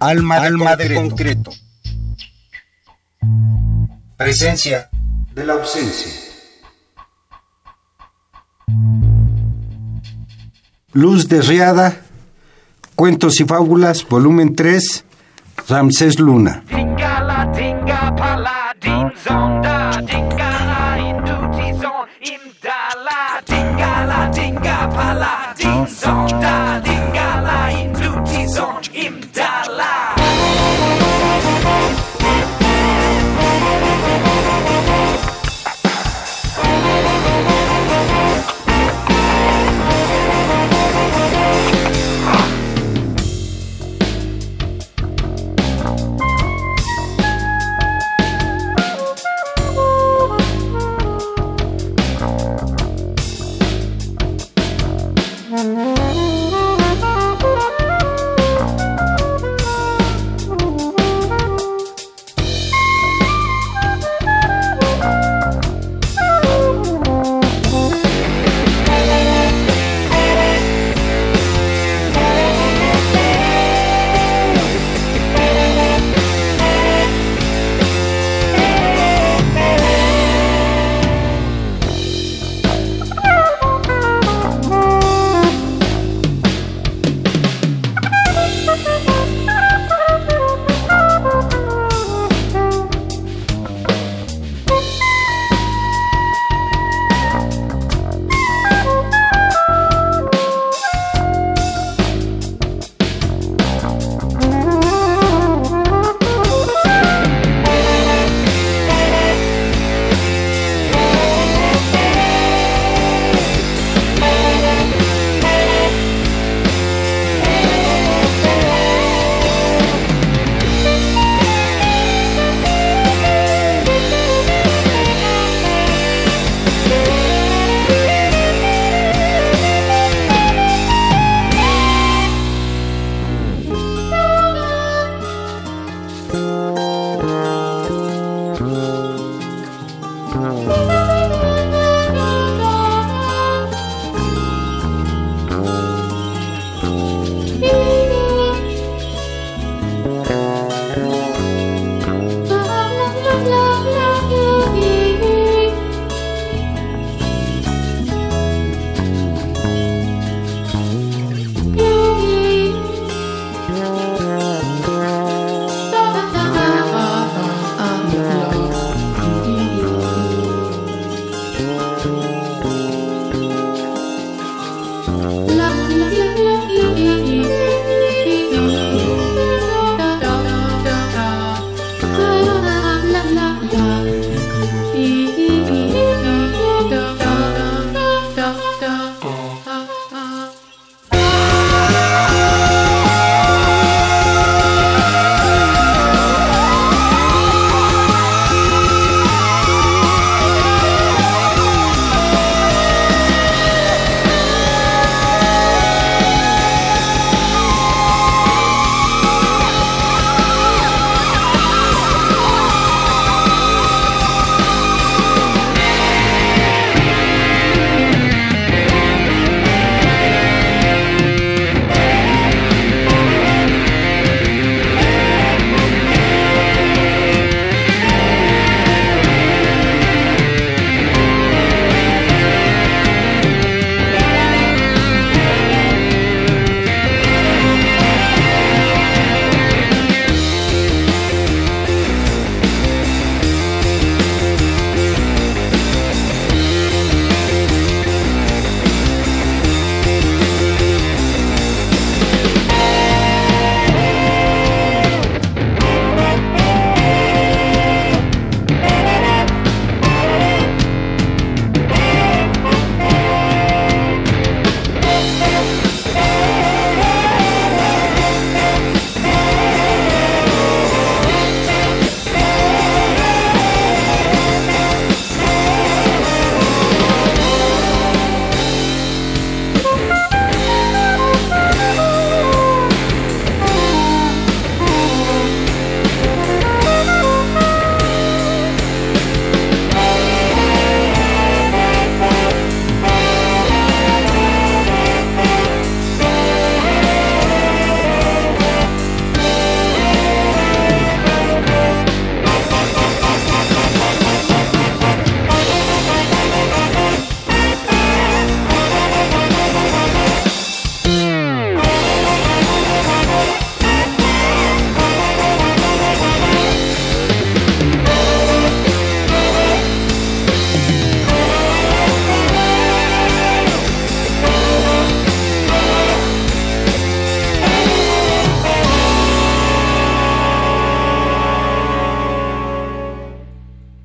Alma, Alma de concreto. Presencia de la ausencia. Luz de Riada, Cuentos y Fábulas, volumen 3, Ramsés Luna.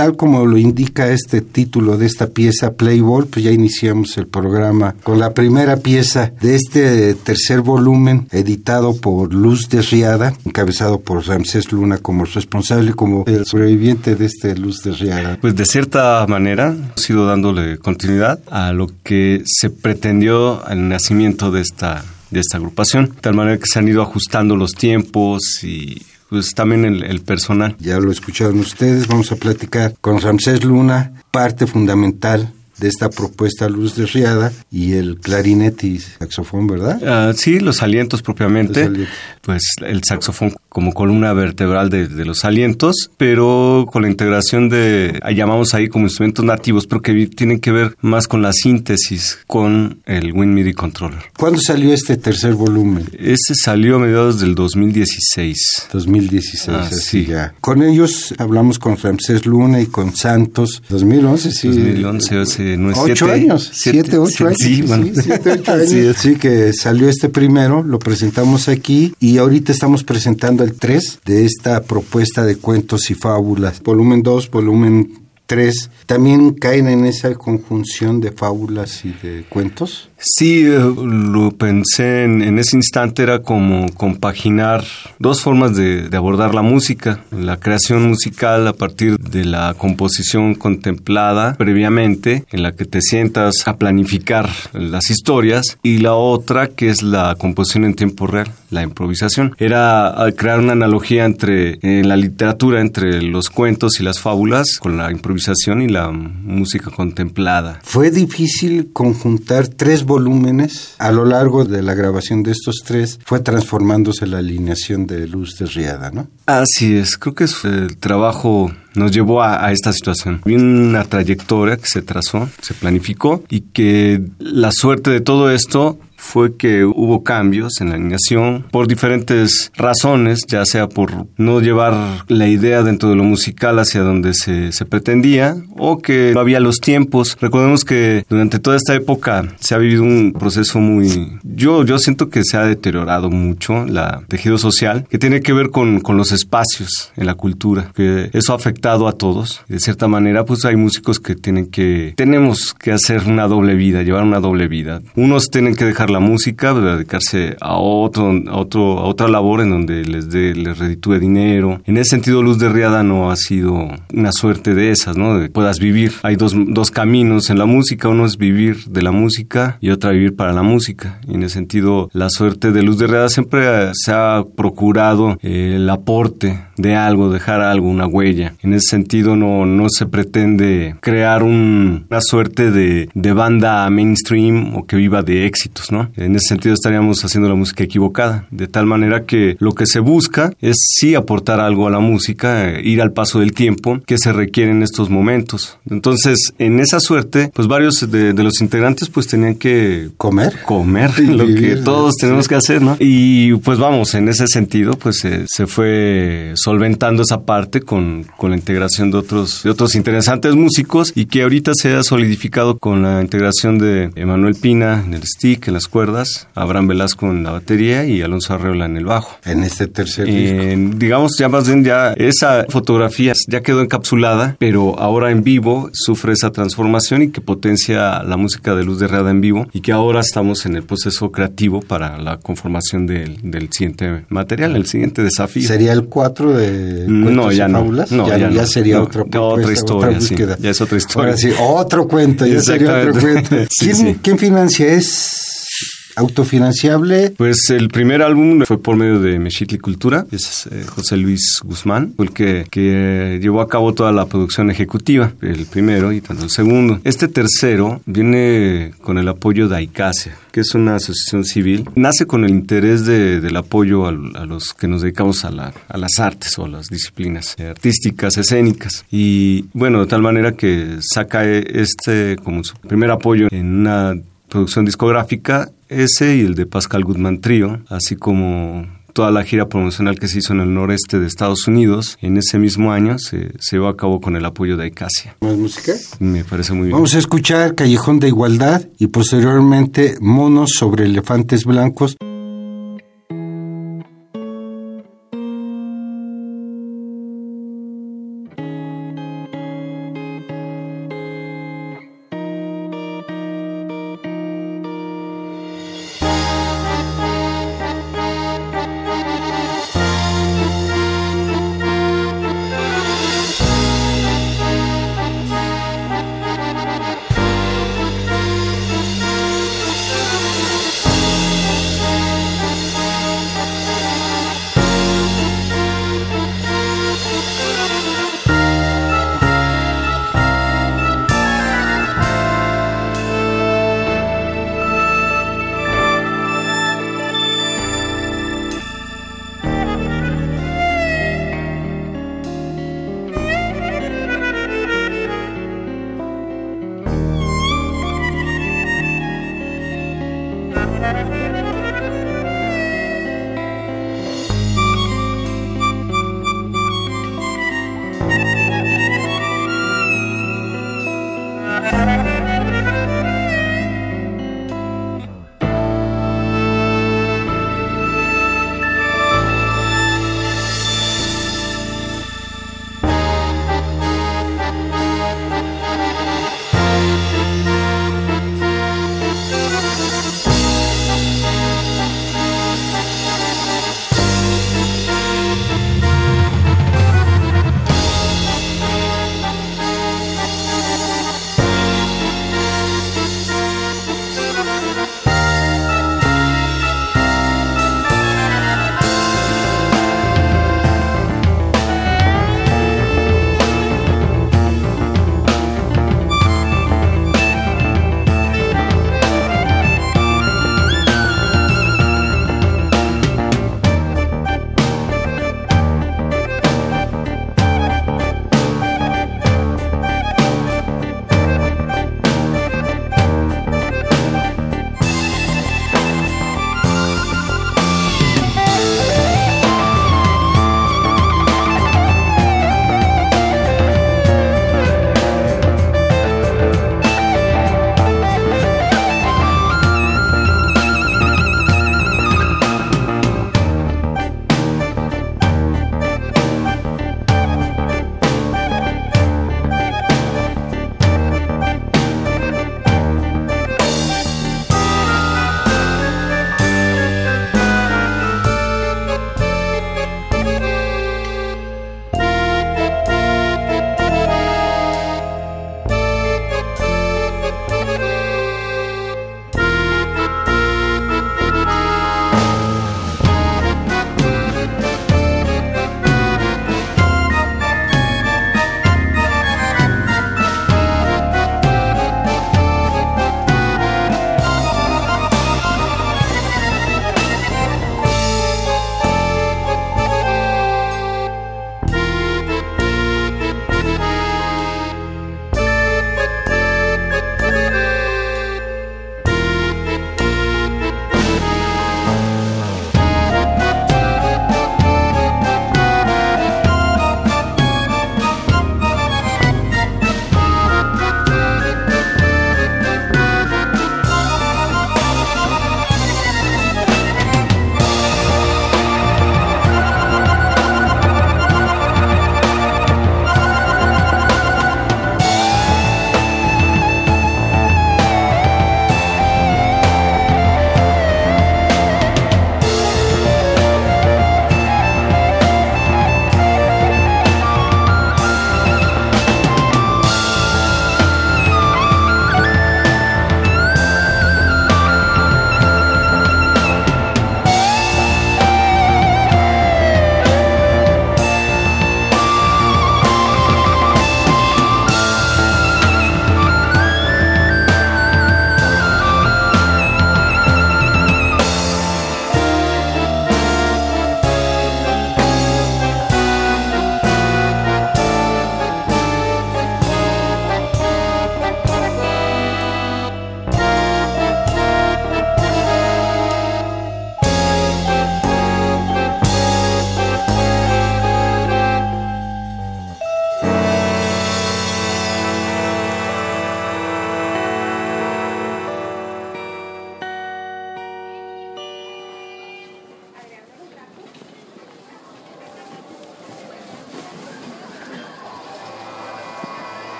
Tal como lo indica este título de esta pieza, Playboy, pues ya iniciamos el programa con la primera pieza de este tercer volumen, editado por Luz Desriada, encabezado por Ramsés Luna como responsable, como el sobreviviente de este Luz Desriada. Pues de cierta manera, ha sido dándole continuidad a lo que se pretendió al nacimiento de esta de esta agrupación, de tal manera que se han ido ajustando los tiempos y pues también el, el personal. Ya lo escucharon ustedes, vamos a platicar con Ramsés Luna, parte fundamental de esta propuesta Luz de Riada y el clarinete y saxofón, ¿verdad? Ah, sí, los alientos propiamente, Los alientos. pues el saxofón como columna vertebral de, de los alientos, pero con la integración de, llamamos ahí como instrumentos nativos, pero que tienen que ver más con la síntesis con el Wind MIDI Controller. ¿Cuándo salió este tercer volumen? Ese salió a mediados del 2016. 2016, Ah, así sí. ya. Con ellos hablamos con Ramsés Luna y con Santos. 2011, sí. 2011, hace no es Ocho siete- años, siete, siete- ocho años. sí, bueno. siete, ocho años. Sí, que salió este primero, lo presentamos aquí y ahorita estamos presentando el 3 de esta propuesta de cuentos y fábulas. Volumen 2, volumen 3. ¿También caen en esa conjunción de fábulas y de cuentos? Sí, eh, lo pensé en, en ese instante, era como compaginar dos formas de, de abordar la música. La creación musical a partir de la composición contemplada previamente, en la que te sientas a planificar las historias, y la otra que es la composición en tiempo real, la improvisación. Era eh, crear una analogía entre eh, la literatura, entre los cuentos y las fábulas, con la improvisación y la música contemplada. Fue difícil conjuntar tres volúmenes. A lo largo de la grabación de estos tres fue transformándose la alineación de Luz de Riada, ¿no? Así es, creo que es- el trabajo nos llevó a, a esta situación. Una trayectoria que se trazó, se planificó y que la suerte de todo esto fue que hubo cambios en la alineación por diferentes razones, ya sea por no llevar la idea dentro de lo musical hacia donde se, se pretendía o que no había los tiempos. Recordemos que durante toda esta época se ha vivido un proceso muy... Yo, yo siento que se ha deteriorado mucho la tejido social, que tiene que ver con, con los espacios en la cultura, que eso ha afectado a todos. De cierta manera, pues hay músicos que tienen que... Tenemos que hacer una doble vida, llevar una doble vida. Unos tienen que dejar la música, dedicarse a otro, a otro, a otra labor en donde les dé, les reditúe dinero. En ese sentido, Luz de Riada no ha sido una suerte de esas, ¿no? De puedas vivir. Hay dos, dos caminos en la música, uno es vivir de la música y otra vivir para la música. Y en ese sentido, la suerte de Luz de Riada siempre se ha procurado eh, el aporte de algo, dejar algo, una huella. En ese sentido, no, no se pretende crear un- una suerte de, de banda mainstream o que viva de éxitos, ¿no? En ese sentido estaríamos haciendo la música equivocada, de tal manera que lo que se busca es sí aportar algo a la música, eh, ir al paso del tiempo que se requiere en estos momentos. Entonces, en esa suerte, pues varios de, de los integrantes pues tenían que ¿Comer? comer, Y lo que todos sí. tenemos que hacer, ¿no? Y pues vamos, en ese sentido, pues eh, se fue solventando esa parte con, con la integración de otros, de otros interesantes músicos y que ahorita se ha solidificado con la integración de Emanuel Pina en el stick, en las cuerdas, Abraham Velasco en la batería y Alonso Arreola en el bajo. En este tercer disco. Eh, digamos, ya más bien ya esa fotografía ya quedó encapsulada, pero ahora en vivo sufre esa transformación y que potencia la música de Luz de Rada en vivo y que ahora estamos en el proceso creativo para la conformación del, del siguiente material, el siguiente desafío. ¿Sería el 4 de No, ya y fábulas? No, ya, ya no, ya sería No, otra otra historia, sí. búsqueda. Ya es otra historia. Ahora sí, otro cuento, ya sería otro cuento. Sí, ¿Quién, sí. quién financia? ¿Es autofinanciable? Pues el primer álbum fue por medio de Mexicli Cultura, es eh, José Luis Guzmán, el que, que llevó a cabo toda la producción ejecutiva, el primero y tanto el segundo. Este tercero viene con el apoyo de AICASE, que es una asociación civil. Nace con el interés de- del apoyo al- a, los que nos dedicamos a, la- a las artes o a las disciplinas eh, artísticas, escénicas. Y bueno, de tal manera que saca eh, este como su primer apoyo en una producción discográfica, ese y el de Pascal Goodman Trio, así como toda la gira promocional que se hizo en el noreste de Estados Unidos. En ese mismo año se, se llevó a cabo con el apoyo de Icasia. ¿Más música? Me parece muy bien. Vamos a escuchar Callejón de Igualdad y posteriormente Monos sobre Elefantes Blancos.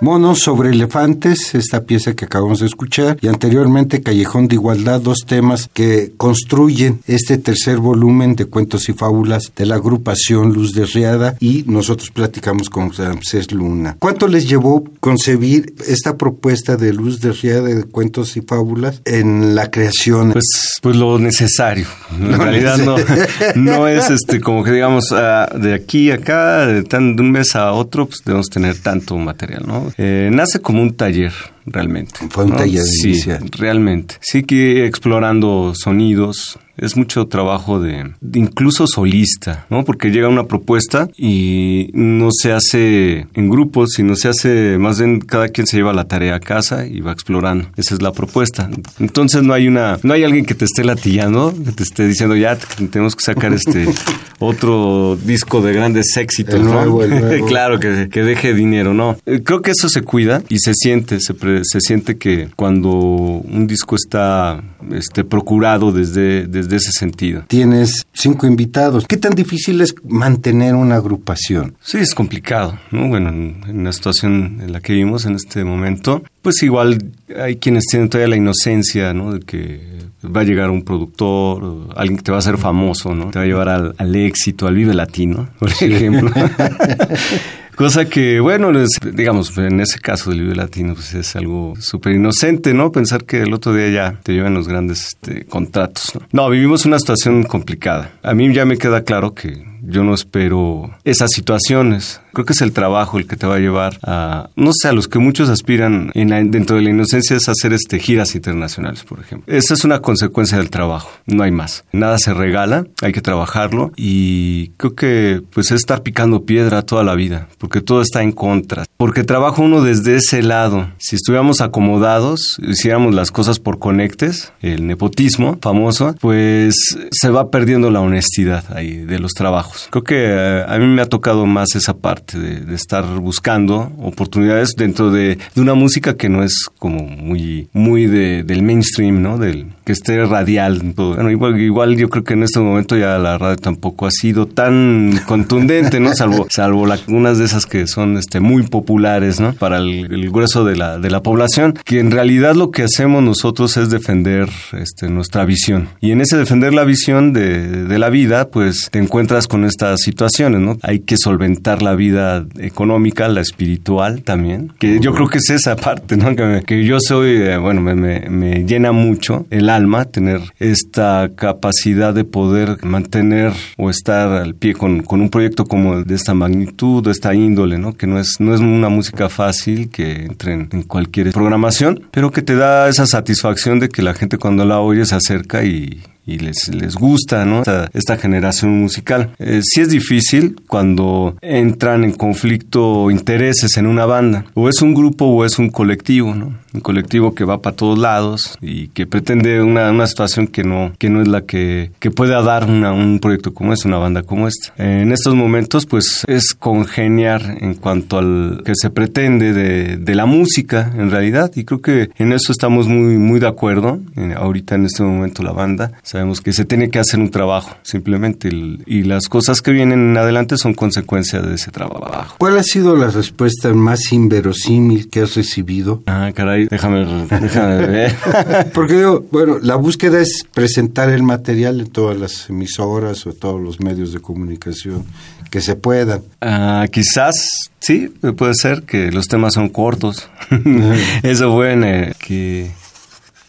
Monos sobre elefantes, esta pieza que acabamos de escuchar, y anteriormente Callejón de Igualdad, dos temas que construyen este tercer volumen de cuentos y fábulas de la agrupación Luz de Riada y nosotros platicamos con Ramsés Luna. ¿Cuánto les llevó concebir esta propuesta de Luz de Riada de cuentos y fábulas en la creación? Pues, pues lo necesario. En realidad no, no es este como que digamos ah, de aquí a acá, de, tan, de un mes a otro, pues debemos tener tanto material, ¿no? Eh, nace como un taller realmente. Fue un ¿no? taller Sí, inicial. realmente. Sí que explorando sonidos, es mucho trabajo de, de incluso solista, ¿no? Porque llega una propuesta y no se hace en grupos, sino se hace más bien cada quien se lleva la tarea a casa y va explorando. Esa es la propuesta. Entonces no hay una, no hay alguien que te esté latillando, que te esté diciendo ya te- tenemos que sacar este otro disco de grandes éxitos, El ¿no? nuevo, el nuevo. claro que, que deje dinero, no. Eh, Creo que eso se cuida y se siente, se, pre- se siente que cuando un disco está este, procurado desde, desde ese sentido. Tienes cinco invitados. ¿Qué tan difícil es mantener una agrupación? Sí, es complicado, ¿no? Bueno, en, en la situación en la que vivimos en este momento, pues igual hay quienes tienen todavía la inocencia, ¿no? De que va a llegar un productor, alguien que te va a hacer famoso, ¿no? Te va a llevar al, al éxito, al Vive Latino, por ejemplo. Cosa que, bueno, es- digamos, en ese caso del Vive Latino, pues es algo súper inocente, ¿no? Pensar que el otro día ya te llevan los grandes este, contratos, ¿no? No, vivimos una situación complicada. A mí ya me queda claro que yo no espero esas situaciones. Creo que es el trabajo el que te va a llevar a, no sé, a los que muchos aspiran en la- dentro de la inocencia es hacer este giras internacionales, por ejemplo. Esa es una consecuencia del trabajo, no hay más. Nada se regala, hay que trabajarlo y creo que pues es estar picando piedra toda la vida, porque todo está en contra. Porque trabaja uno desde ese lado. Si estuviéramos acomodados, hiciéramos las cosas por conectes, el nepotismo famoso, pues se va perdiendo la honestidad ahí de los trabajos. Creo que eh, a mí me ha tocado más esa parte de, de estar buscando oportunidades dentro de, de una música que no es como muy, muy de- del mainstream, ¿no? Del que esté radial. Bueno, igual, igual yo creo que en este momento ya la radio tampoco ha sido tan contundente, ¿no? Salvo, salvo la- unas de esas que son este, muy populares, ¿no? Para el, el grueso de la, de la población, que en realidad lo que hacemos nosotros es defender este, nuestra visión. Y en ese defender la visión de, de la vida, pues te encuentras con estas situaciones, ¿no? Hay que solventar la vida económica, la espiritual también, que yo creo que es esa parte, ¿no? Que, me- que yo soy, eh, bueno, me, me- me llena mucho el alma tener esta capacidad de poder mantener o estar al pie con, con un proyecto como de esta magnitud, de esta índole, ¿no? Que no es, no es una música fácil que entre en, cualquier programación, pero que te da esa satisfacción de que la gente cuando la oye se acerca y, les, les gusta, ¿no? Esta, esta generación musical. Eh, sí es difícil cuando entran en conflicto intereses en una banda. O es un grupo o es un colectivo, ¿no? Un colectivo que va para todos lados y que pretende una, una situación que no, que no es la que, que pueda dar una- un proyecto como este, una banda como esta. En estos momentos, pues, es congeniar en cuanto al que se pretende de, de la música, en realidad. Y creo que en eso estamos muy, muy de acuerdo. Eh, ahorita en este momento la banda, sabemos que se tiene que hacer un trabajo, simplemente. el- y las cosas que vienen adelante son consecuencia de ese trabajo. ¿Cuál ha sido la respuesta más inverosímil que has recibido? Ah, caray, déjame, déjame ver. Porque digo, bueno, la búsqueda es presentar el material en todas las emisoras o todos los medios de comunicación que se puedan. Ah, quizás sí, puede ser que los temas son cortos. Eso fue en, eh, que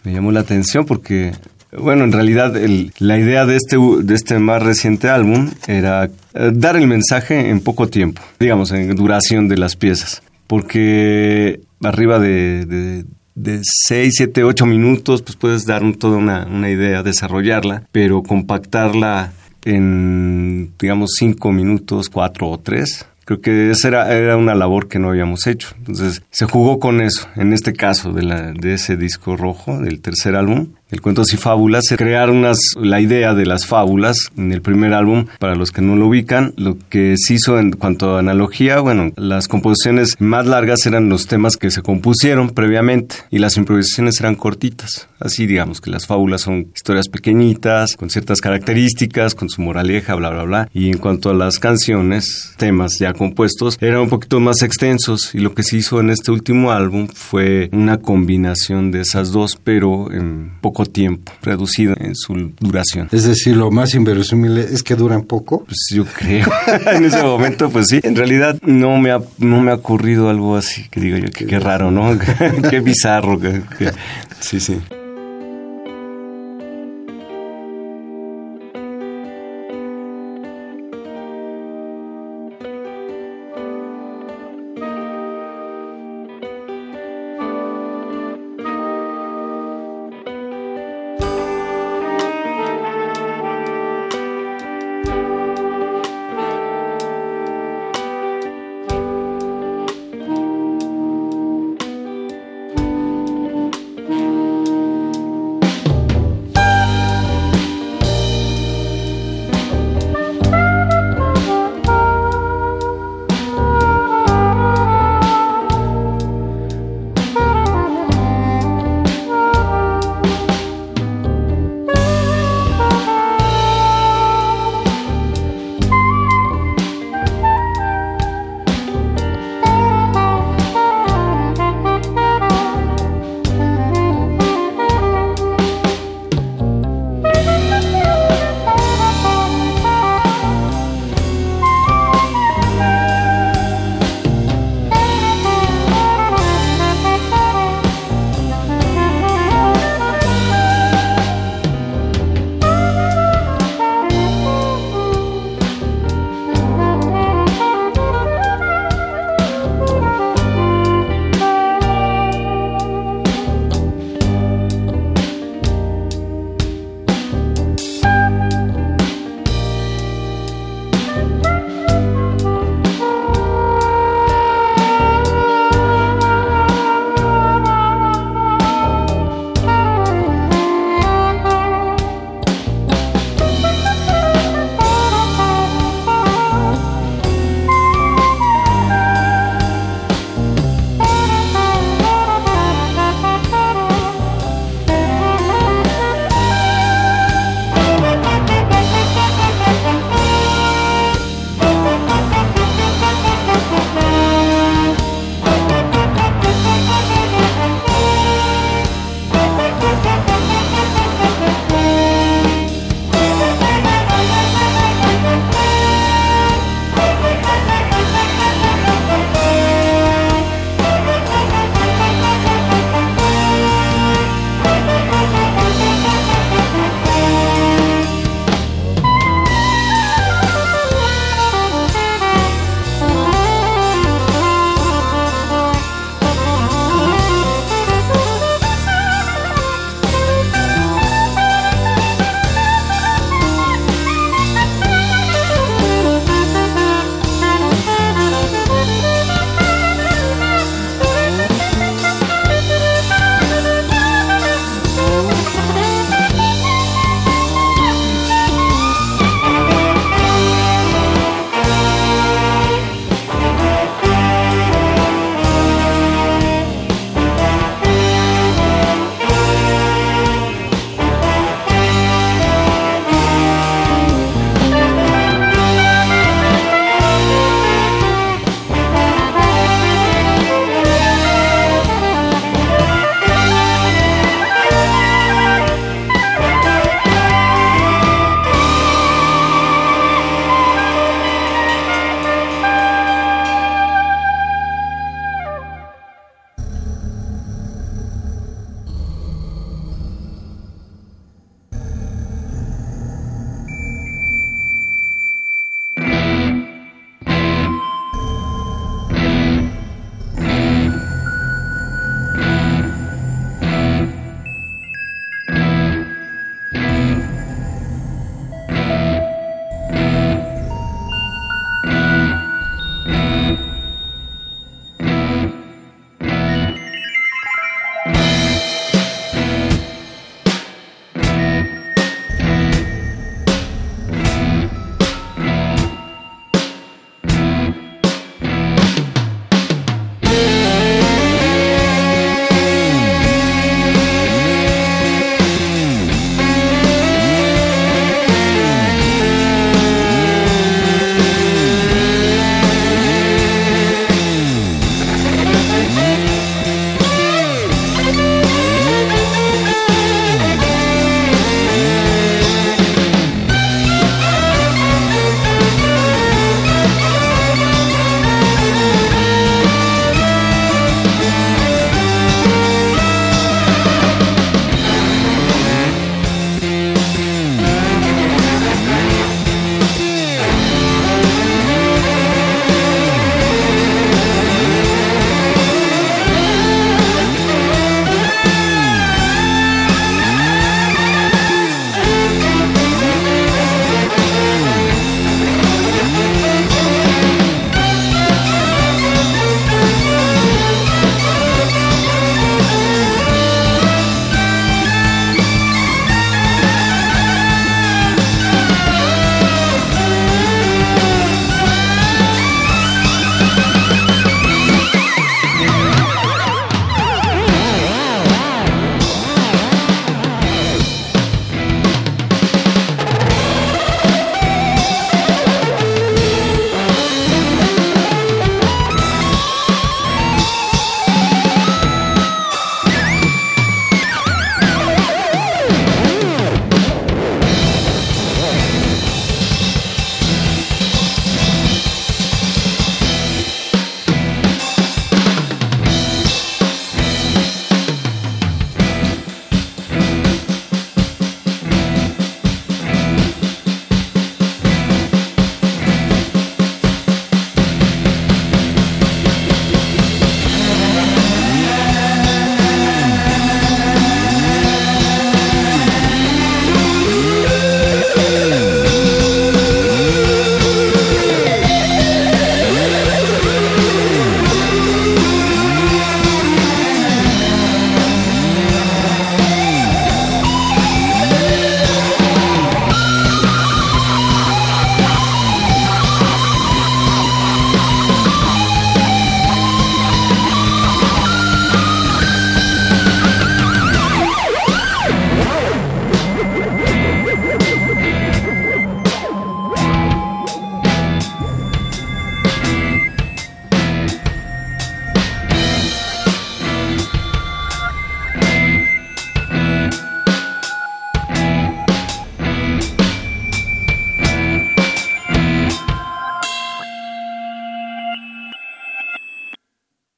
me llamó la atención porque, bueno, en realidad el- la idea de este, de este más reciente álbum era eh, dar el mensaje en poco tiempo, digamos, en duración de las piezas. Porque arriba de... de de 6, 7, 8 minutos, pues puedes dar un- toda una, una idea, desarrollarla, pero compactarla en, digamos, 5 minutos, 4 o 3. Creo que esa era, era una labor que no habíamos hecho. Entonces, se jugó con eso, en este caso de, la, de ese disco rojo, del tercer álbum. El Cuentos y Fábulas, crear unas, la idea de las fábulas en el primer álbum, para los que no lo ubican, lo que se hizo en cuanto a analogía, bueno, las composiciones más largas eran los temas que se compusieron previamente y las improvisaciones eran cortitas. Así digamos que las fábulas son historias pequeñitas, con ciertas características, con su moraleja, bla, bla, bla. Y en cuanto a las canciones, temas ya compuestos, eran un poquito más extensos y lo que se hizo en este último álbum fue una combinación de esas dos, pero en poco tiempo, reducido en su duración. Es decir, lo más inverosímil es que duran poco. Pues yo creo. en ese momento, pues sí. En realidad no me ha, no me ha ocurrido algo así que digo yo, que qué raro, ¿no? qué bizarro. que- que- sí, sí.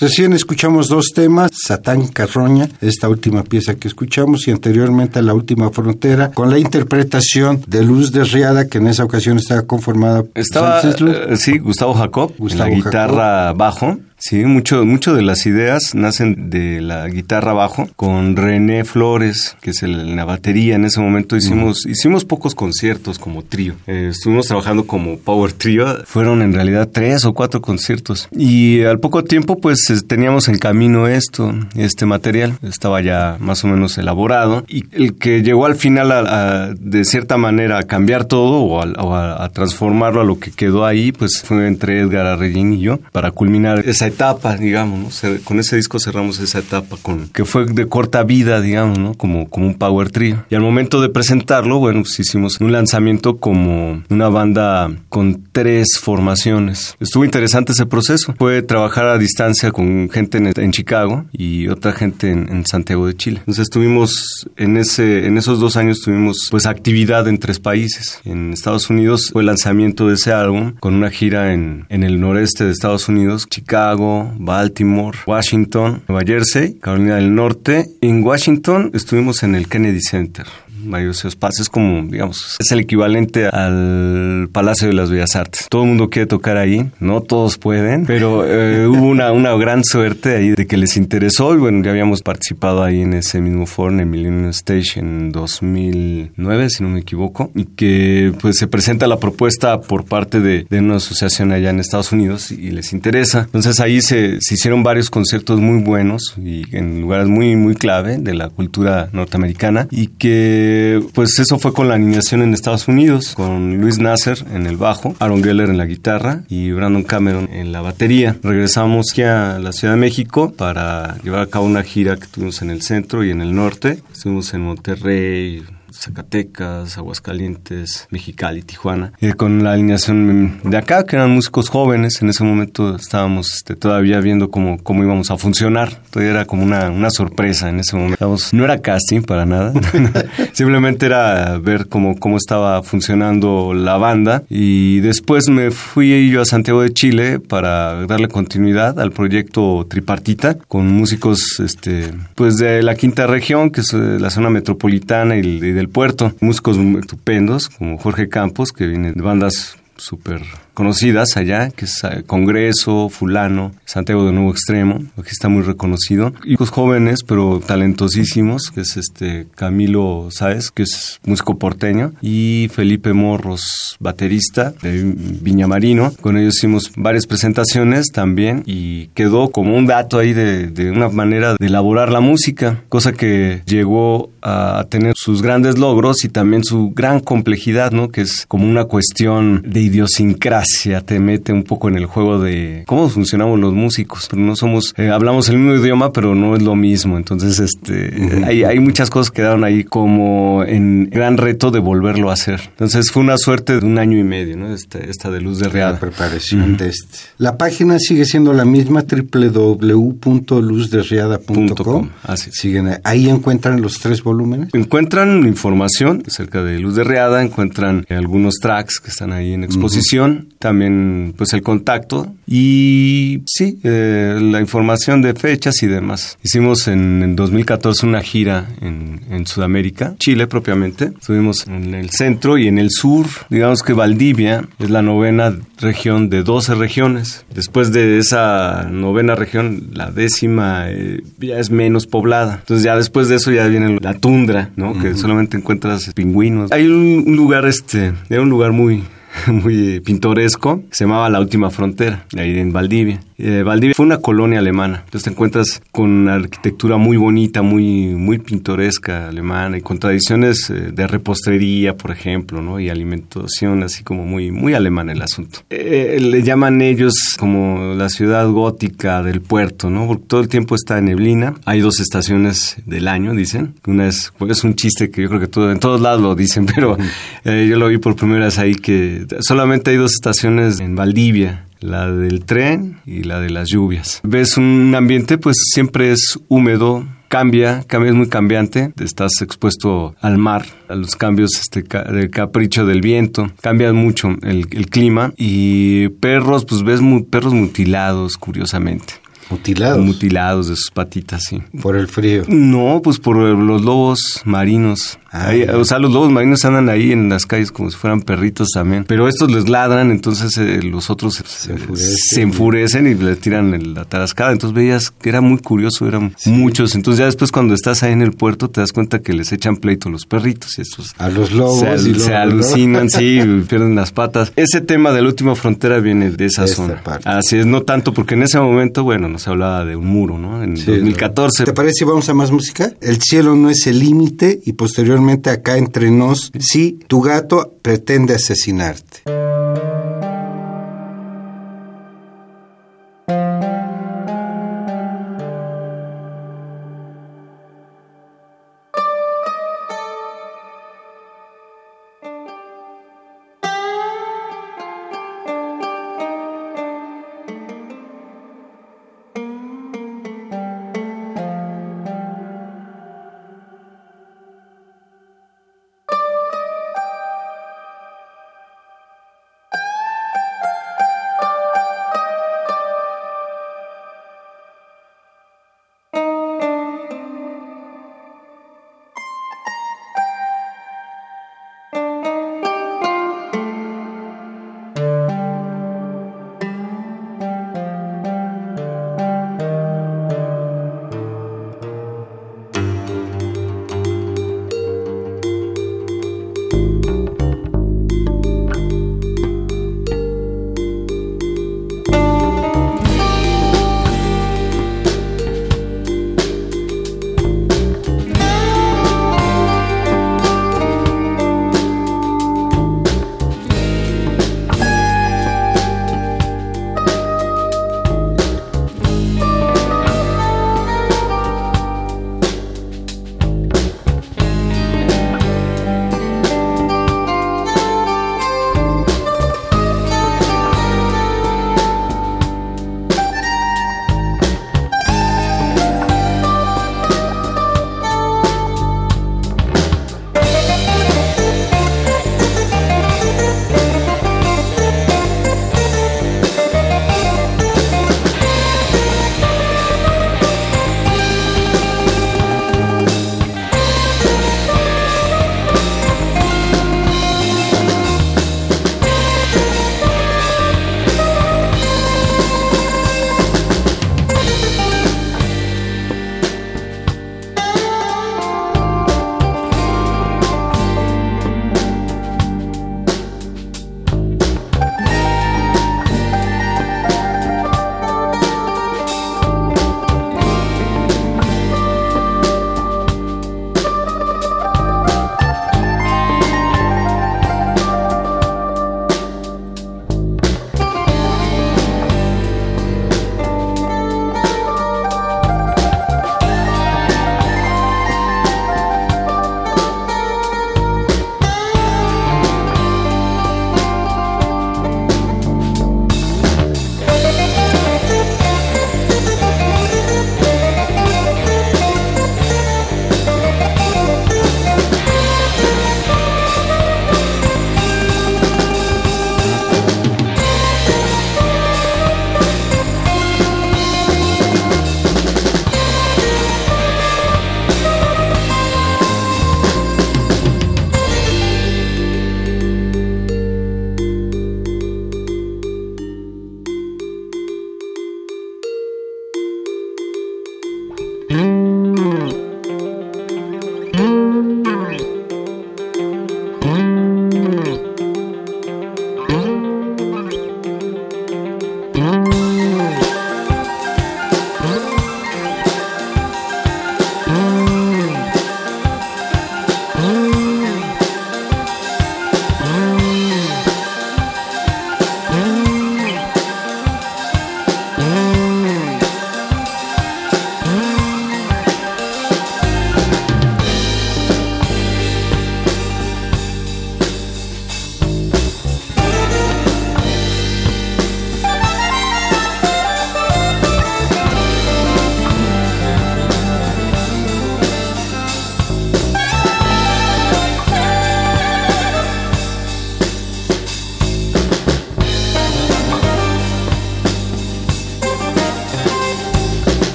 Recién escuchamos dos temas, Satán Carroña, esta última pieza que escuchamos, y anteriormente La Última Frontera, con la interpretación de Luz de Riada, que en esa ocasión estaba conformada Estaba, eh, sí, Gustavo Jacob, Gustavo en la guitarra bajo. Sí, mucho, mucho de las ideas nacen de la guitarra bajo con René Flores, que es el, la batería. En ese momento hicimos, hicimos pocos conciertos como trío. Eh, estuvimos trabajando como power trio. Fueron en realidad tres o cuatro conciertos. Y al poco tiempo, pues teníamos en camino esto, este material. Estaba ya más o menos elaborado. Y el que llegó al final a, a, de cierta manera a cambiar todo o, a, o a, transformarlo a lo que quedó ahí, pues fue entre Edgar Arreguín y yo para culminar esa etapa, digamos, ¿no? Con ese disco cerramos esa etapa con que fue de corta vida, digamos, ¿no? Como, como un power trio. Y al momento de presentarlo, bueno, pues hicimos un lanzamiento como una banda con tres formaciones. Estuvo interesante ese proceso. Fue trabajar a distancia con gente en, en Chicago y otra gente en, en, Santiago de Chile. Entonces estuvimos en ese en esos dos años tuvimos pues actividad en tres países. En Estados Unidos fue el lanzamiento de ese álbum con una gira en, en el noreste de Estados Unidos, Chicago Baltimore, Washington, Nueva Jersey, Carolina del Norte. En Washington estuvimos en el Kennedy Center varios espacios, como, digamos, es el equivalente al Palacio de las Bellas Artes. Todo el mundo quiere tocar ahí, no todos pueden, pero eh, hubo una, una gran suerte ahí de que les interesó y bueno, ya habíamos participado ahí en ese mismo foro en Millennium Stage en 2009, si no me equivoco, y que pues se presenta la propuesta por parte de, de una asociación allá en Estados Unidos y les interesa. Entonces ahí se, se hicieron varios conciertos muy buenos y en lugares muy, muy clave de la cultura norteamericana y que pues eso fue con la animación en Estados Unidos, con Luis Nasser en el bajo, Aaron Geller en la guitarra y Brandon Cameron en la batería. Regresamos aquí a la Ciudad de México para llevar a cabo una gira que tuvimos en el centro y en el norte. Estuvimos en Monterrey, Zacatecas, Aguascalientes, Mexicali, Tijuana, eh, con la alineación de acá, que eran músicos jóvenes. En ese momento estábamos este, todavía viendo cómo, cómo íbamos a funcionar. Todavía era como una, una sorpresa en ese momento. no era casting para nada, simplemente era ver cómo, cómo estaba funcionando la banda. Y después me fui yo a Santiago de Chile para darle continuidad al proyecto Tripartita con músicos este, pues de la quinta región, que es eh, la zona metropolitana y, y del puerto. Músicos estupendos como Jorge Campos, que viene de bandas súper conocidas allá, que es eh, Congreso, Fulano, Santiago de Nuevo Extremo, que está muy reconocido. Hijos jóvenes, pero talentosísimos, que es este Camilo Sáez, que es músico porteño, y Felipe Morros, baterista de Viña Marino. Con ellos hicimos varias presentaciones también y quedó como un dato ahí de, de una manera de elaborar la música, cosa que llegó a tener sus grandes logros y también su gran complejidad, ¿no? Que es como una cuestión de idiosincrasia, te mete un poco en el juego de cómo funcionamos los músicos. Pero no somos, eh, hablamos el mismo idioma, pero no es lo mismo. Entonces, este, hay, hay muchas cosas que quedaron ahí como en gran reto de volverlo a hacer. Entonces, fue una suerte de un año y medio, ¿no? Esta, esta de Luz de Riada. La preparación de este. La página sigue siendo la misma, www.luzderriada.com. Así es. Siguen, ahí encuentran los tres volúmenes. Encuentran información acerca de Luz de Riada, encuentran algunos tracks que están ahí en exposición, también pues el contacto y sí, eh, la información de fechas y demás. Hicimos en, en 2014 una gira en, en, Sudamérica, Chile propiamente. Estuvimos en el centro y en el sur, digamos que Valdivia es la novena región de 12 regiones. Después de esa novena región, la décima eh, ya es menos poblada. Entonces ya después de eso ya viene la tundra, ¿no? Uh -huh. Que solamente encuentras pingüinos. Hay un, un lugar, este, era un lugar muy muy pintoresco, se llamaba La Última Frontera, ahí en Valdivia. Eh, Valdivia fue una colonia alemana, entonces te encuentras con una arquitectura muy bonita, muy, muy pintoresca alemana y con tradiciones eh, de repostería, por ejemplo, ¿no? y alimentación, así como muy, muy alemana el asunto. Eh, le llaman ellos como la ciudad gótica del puerto, ¿no? porque todo el tiempo está en neblina. Hay dos estaciones del año, dicen. Una es, pues es un chiste que yo creo que todo, en todos lados lo dicen, pero yo lo vi por primera vez ahí que solamente hay dos estaciones en Valdivia, la del tren y la de las lluvias. Ves un ambiente, pues siempre es húmedo, cambia, cambia, es muy cambiante, estás expuesto al mar, a los cambios este, del capricho del viento, cambia mucho el, clima y perros, pues ves perros mutilados, curiosamente. Mutilados. Mutilados de sus patitas, sí. Por el frío. No, pues por los lobos marinos. Ah, Ahí, ya. o sea, los lobos marinos andan ahí en las calles como si fueran perritos también. Pero estos les ladran, entonces eh, los otros Se enfurecen. se enfurecen y les tiran el- la tarascada. Entonces veías que era muy curioso, eran muchos. Entonces ya después cuando estás ahí en el puerto te das cuenta que les echan pleito los perritos y estos A los lobos se, al- y luego, se ¿no? alucinan, sí, pierden las patas. Ese tema de la última frontera viene de esa esta zona. parte. Así es, no tanto porque en ese momento, bueno, no se hablaba de un muro, ¿no? En Sí, 2014. ¿Te parece si vamos a más música? El cielo no es el límite y posteriormente acá entre nos, sí, tu gato pretende asesinarte.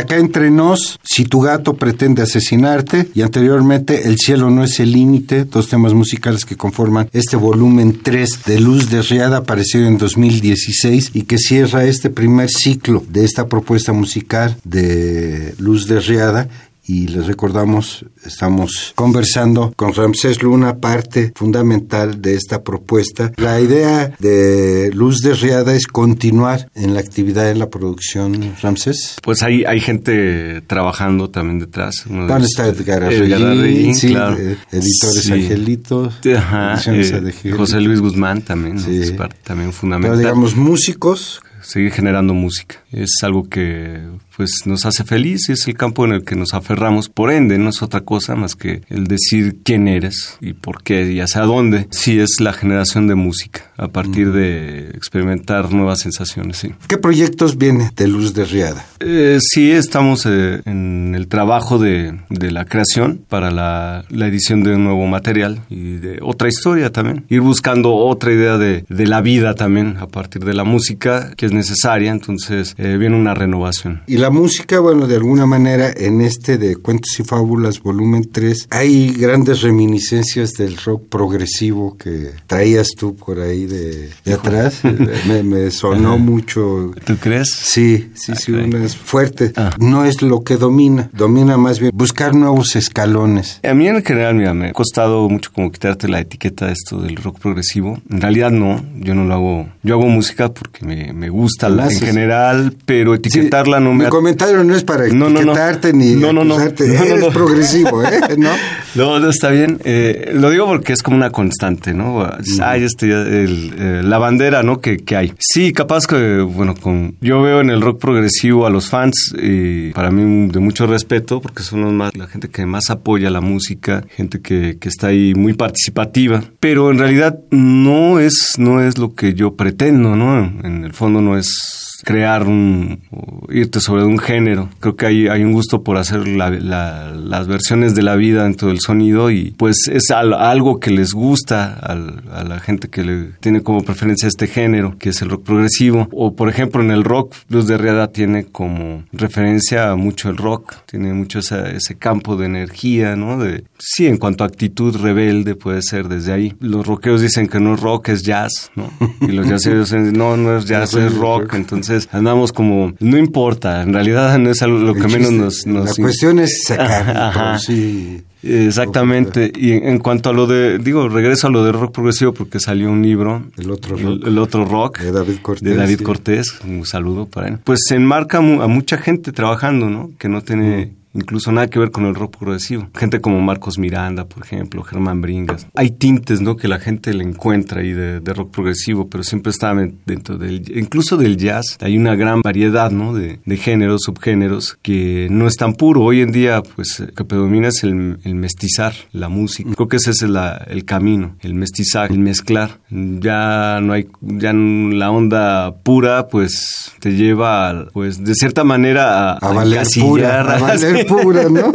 Acá entre nos, Si tu gato pretende asesinarte y anteriormente El cielo no es el límite, dos temas musicales que conforman este volumen 3 de Luz Desriada aparecido en 2016 y que cierra este primer ciclo de esta propuesta musical de Luz Desriada y les recordamos, estamos conversando con Ramsés Luna, parte fundamental de esta propuesta. La idea de Luz de Riada es continuar en la actividad de la producción, Ramsés. Pues hay, hay gente trabajando también detrás. Uno ¿Dónde está Edgar Arregui? Sí, claro. Eh, editores sí. Angelitos. Ajá, eh, José Luis Guzmán también, sí. es parte también fundamental. Pero digamos, músicos seguir generando música. Es algo que pues nos hace feliz y es el campo en el que nos aferramos. Por ende, no es otra cosa más que el decir quién eres y por qué y hacia dónde. Sí, es la generación de música a partir de experimentar nuevas sensaciones. Sí. ¿Qué proyectos viene de Luz de Riada? Eh, sí, estamos eh, en el trabajo de, de la creación para la, la, edición de un nuevo material y de otra historia también. Ir buscando otra idea de, de la vida también a partir de la música que es necesaria. Entonces eh, viene una renovación. Y la música, bueno, de alguna manera en este de Cuentos y Fábulas, volumen 3, hay grandes reminiscencias del rock progresivo que traías tú por ahí de, de atrás. me, me, sonó mucho. ¿Tú crees? Sí, sí, sí, una es fuerte. Ah. No es lo que domina, domina más bien buscar nuevos escalones. A mí en general, mira, me ha costado mucho como quitarte la etiqueta de esto del rock progresivo. En realidad no, yo no lo hago. Yo hago música porque me, me gusta la, en general, pero etiquetarla sí, no me... Mi comentario no es para no, etiquetarte no, no. ni no, no, no. acusarte. No, no, Eres progresivo, ¿eh? ¿No? No, está bien. Eh, lo digo porque es como una constante, ¿no? Ay, este, el, eh, la bandera, ¿no? Que, que, hay. Sí, capaz que, bueno, con yo veo en el rock progresivo a los fans, y para mí de mucho respeto, porque son los más, la gente que más apoya la música, gente que, que está ahí muy participativa, pero en realidad no es, no es lo que yo pretendo, ¿no? En el fondo no es crear un, irte sobre un género. Creo que hay, hay un gusto por hacer la, la, las versiones de la vida dentro del sonido y pues es al, algo que les gusta al, a la gente que le tiene como preferencia este género, que es el rock progresivo. O por ejemplo en el rock, Luz de Riada tiene como referencia mucho el rock, tiene mucho ese, ese campo de energía, ¿no? De, sí, en cuanto a actitud rebelde puede ser desde ahí. Los rockeros dicen que no es rock, es jazz, ¿no? Y los jazzeros dicen, no, no es jazz, es rock. Entonces andamos como, no importa, en realidad no es algo lo que menos nos, nos... La cuestión es sacar, sí. Exactamente. Y en, cuanto a lo de, digo, regreso a lo de rock progresivo porque salió un libro. El otro rock. El, el otro rock. De David Cortés. De David sí. Cortés. Un saludo para él. Pues se enmarca a mucha gente trabajando, ¿no? Que no tiene... incluso nada que ver con el rock progresivo. Gente como Marcos Miranda, por ejemplo, Germán Bringas. Hay tintes, ¿no? Que la gente le encuentra ahí de, de rock progresivo, pero siempre está dentro del... Incluso del jazz hay una gran variedad, ¿no? De, de géneros, subgéneros, que no es tan puro. Hoy en día, pues, que predomina es el, el mestizar la música. Creo que ese es la, el camino, el mestizaje, el mezclar. Ya no hay... Ya la onda pura, pues, te lleva, pues, de cierta manera a, a, a valer pura, a valer pura, ¿no?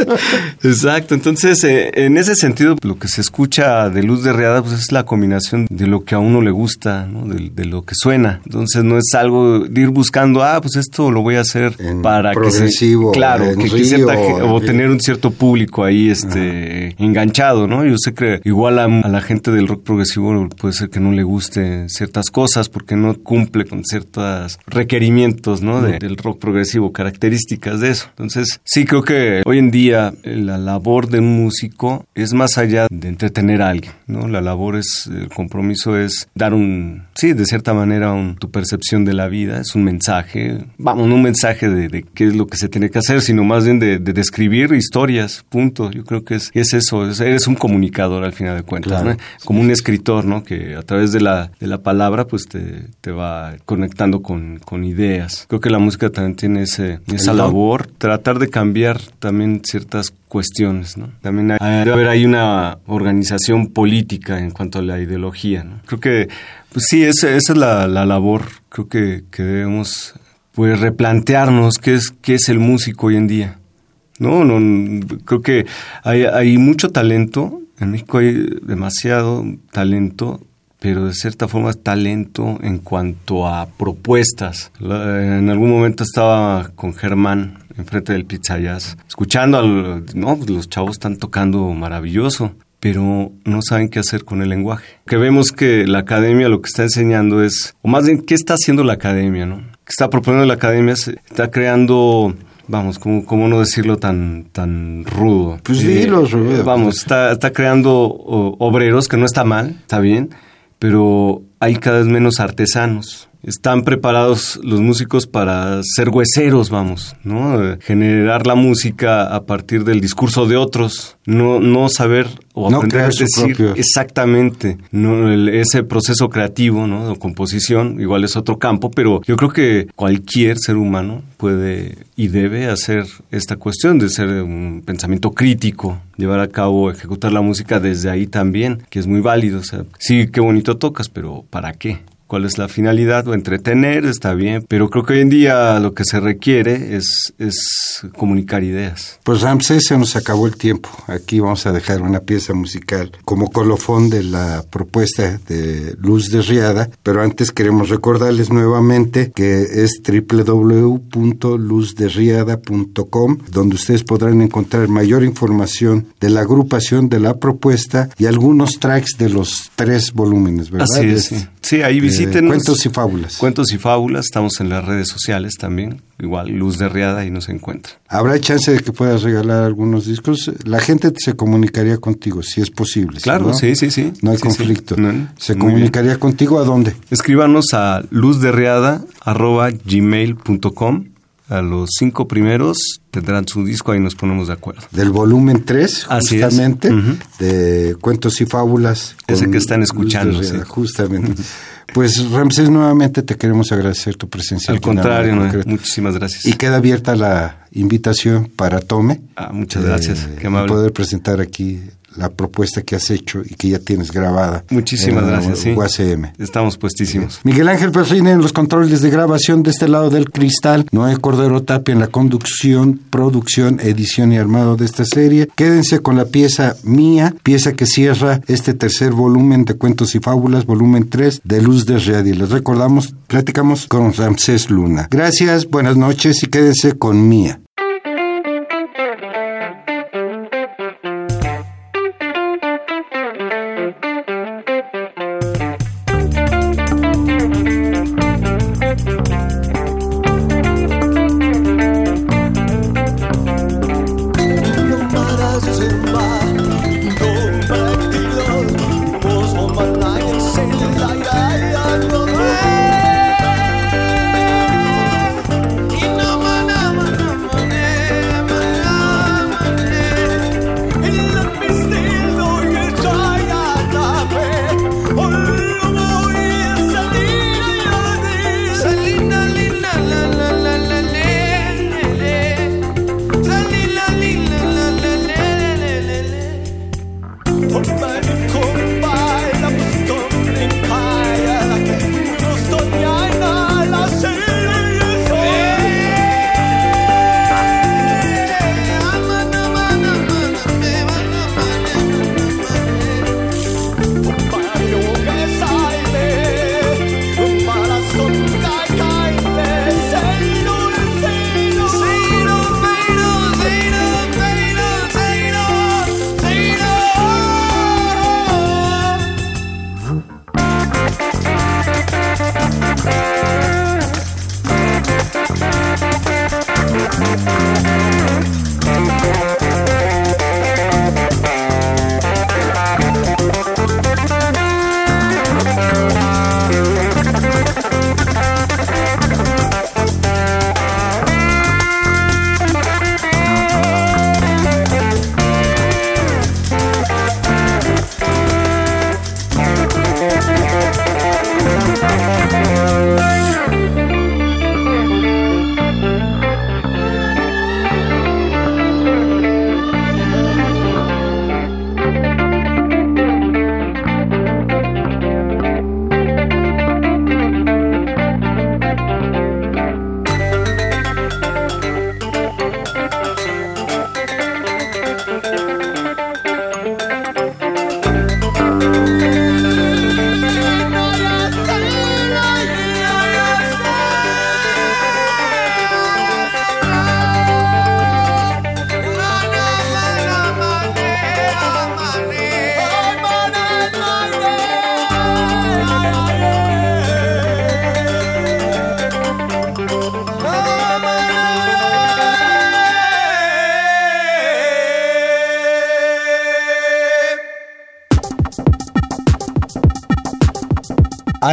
Exacto, entonces eh, en ese sentido lo que se escucha de Luz de Riada pues es la combinación de lo que a uno le gusta, ¿no? de, de, lo que suena. Entonces no es algo de ir buscando, ah, pues esto lo voy a hacer en para progresivo, que se, claro, que, río, que cierta, o tener un cierto público ahí este Ajá. enganchado, ¿no? Yo sé que igual a, a, la gente del rock progresivo puede ser que no le guste ciertas cosas porque no cumple con ciertos requerimientos, ¿no? De, del rock progresivo, características de eso. Entonces sí creo que hoy en día la labor de un músico es más allá de entretener a alguien, ¿no? La labor es, el compromiso es dar un, sí, de cierta manera, un, tu percepción de la vida, es un mensaje, vamos, no un mensaje de, de, qué es lo que se tiene que hacer, sino más bien de, de describir historias, punto. Yo creo que es, es eso, es, eres un comunicador al final de cuentas, claro. ¿no? Como un escritor, ¿no? Que a través de la, de la palabra, pues te, te va conectando con, con ideas. Creo que la música también tiene ese, esa labor, tratar de cambiar también ciertas cuestiones, ¿no? También hay, debe haber ahí una organización política en cuanto a la ideología, ¿no? Creo que, pues sí, esa, es la, la, labor, creo que, debemos, pues, replantearnos qué es, qué es el músico hoy en día. No, no, creo que hay, hay mucho talento, en México hay demasiado talento, pero de cierta forma talento en cuanto a propuestas. En algún momento estaba con Germán enfrente del Pizza Jazz, escuchando a no, pues los chavos están tocando maravilloso pero no saben qué hacer con el lenguaje. Que vemos que la academia lo que está enseñando es, o más bien, ¿qué está haciendo la academia? ¿no? ¿Qué está proponiendo la academia? Está creando vamos, ¿cómo, cómo no decirlo tan, tan rudo? Pues dilo, eh, Vamos, está, está creando obreros, que no está mal, está bien, pero hay cada vez menos artesanos están preparados los músicos para ser hueseros, vamos, ¿no? Generar la música a partir del discurso de otros, no, no saber o aprender a decir exactamente no, ese proceso creativo, ¿no? De composición, igual es otro campo, pero yo creo que cualquier ser humano puede y debe hacer esta cuestión de ser un pensamiento crítico, llevar a cabo, ejecutar la música desde ahí también, que es muy válido. O sea, sí, qué bonito tocas, pero ¿para qué? Cuál es la finalidad o entretener, está bien, pero creo que hoy en día lo que se requiere es, es comunicar ideas. Pues Ramsés se nos acabó el tiempo. Aquí vamos a dejar una pieza musical como colofón de la propuesta de Luz de Riada, pero antes queremos recordarles nuevamente que es www.luzderriada.com, donde ustedes podrán encontrar mayor información de la agrupación de la propuesta y algunos tracks de los tres volúmenes, ¿verdad? Así es. Sí, sí ahí visiten cuentos y fábulas. Cuentos y fábulas, estamos en las redes sociales también, igual Luz de Riada y nos encuentra. ¿Habrá chance de que puedas regalar algunos discos? La gente se comunicaría contigo, si es posible. Claro, sí, sí, sí. No hay conflicto. ¿Se comunicaría contigo a dónde? Escríbanos a luzderriada.gmail.com a los cinco primeros tendrán su disco, ahí nos ponemos de acuerdo. Del volumen 3, justamente, de Cuentos y Fábulas. Ese que están escuchando. Justamente. Pues Ramsés, nuevamente te queremos agradecer tu presencia. Al contrario, muchísimas gracias. Y queda abierta la invitación para Tome. Ah, muchas gracias, eh, qué amable. Poder presentar aquí la propuesta que has hecho y que ya tienes grabada. Muchísimas gracias. Sí. UACM. Estamos puestísimos. Miguel Ángel Perfín en los controles de grabación de este lado del cristal. Noé Cordero Tapia en la conducción, producción, edición y armado de esta serie. Quédense con la pieza mía, pieza que cierra este tercer volumen de cuentos y fábulas, volumen 3 de Luz de Y Les recordamos, platicamos con Ramsés Luna. Gracias, buenas noches y quédense con mía.